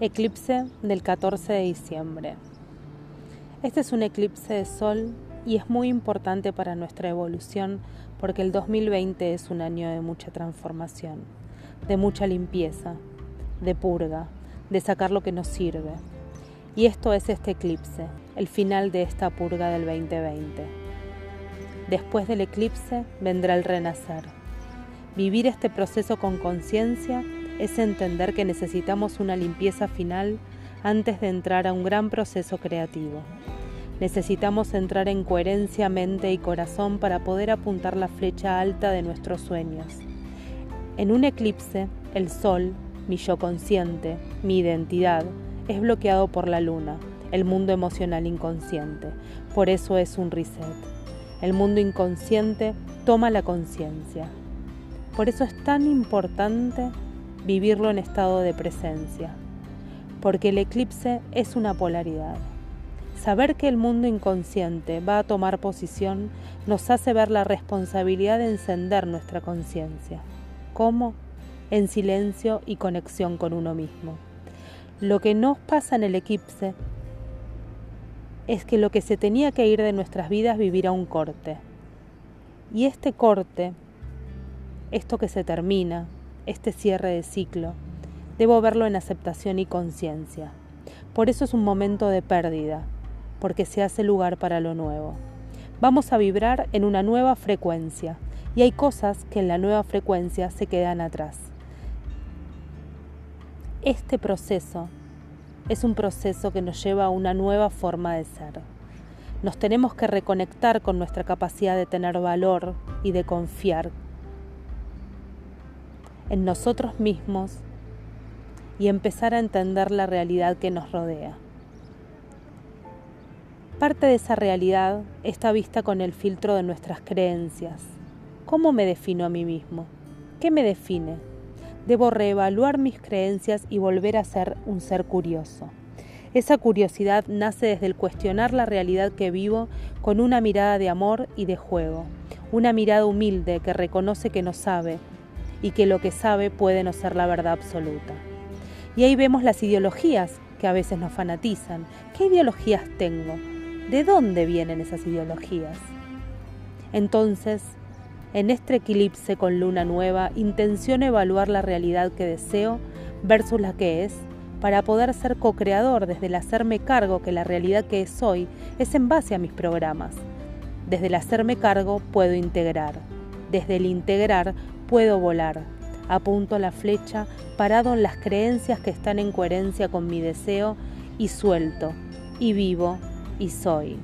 Eclipse del 14 de diciembre. Este es un eclipse de sol y es muy importante para nuestra evolución porque el 2020 es un año de mucha transformación, de mucha limpieza, de purga, de sacar lo que nos sirve. Y esto es este eclipse, el final de esta purga del 2020. Después del eclipse vendrá el renacer. Vivir este proceso con conciencia es entender que necesitamos una limpieza final antes de entrar a un gran proceso creativo. Necesitamos entrar en coherencia mente y corazón para poder apuntar la flecha alta de nuestros sueños. En un eclipse, el sol, mi yo consciente, mi identidad, es bloqueado por la luna, el mundo emocional inconsciente. Por eso es un reset. El mundo inconsciente toma la conciencia. Por eso es tan importante vivirlo en estado de presencia, porque el eclipse es una polaridad. Saber que el mundo inconsciente va a tomar posición nos hace ver la responsabilidad de encender nuestra conciencia. ¿Cómo? En silencio y conexión con uno mismo. Lo que nos pasa en el eclipse es que lo que se tenía que ir de nuestras vidas vivirá un corte. Y este corte, esto que se termina, este cierre de ciclo. Debo verlo en aceptación y conciencia. Por eso es un momento de pérdida, porque se hace lugar para lo nuevo. Vamos a vibrar en una nueva frecuencia y hay cosas que en la nueva frecuencia se quedan atrás. Este proceso es un proceso que nos lleva a una nueva forma de ser. Nos tenemos que reconectar con nuestra capacidad de tener valor y de confiar en nosotros mismos y empezar a entender la realidad que nos rodea. Parte de esa realidad está vista con el filtro de nuestras creencias. ¿Cómo me defino a mí mismo? ¿Qué me define? Debo reevaluar mis creencias y volver a ser un ser curioso. Esa curiosidad nace desde el cuestionar la realidad que vivo con una mirada de amor y de juego, una mirada humilde que reconoce que no sabe, y que lo que sabe puede no ser la verdad absoluta. Y ahí vemos las ideologías que a veces nos fanatizan. ¿Qué ideologías tengo? ¿De dónde vienen esas ideologías? Entonces, en este eclipse con luna nueva, intenciono evaluar la realidad que deseo versus la que es, para poder ser co-creador desde el hacerme cargo que la realidad que soy es en base a mis programas. Desde el hacerme cargo puedo integrar. Desde el integrar puedo volar. Apunto la flecha parado en las creencias que están en coherencia con mi deseo y suelto, y vivo, y soy.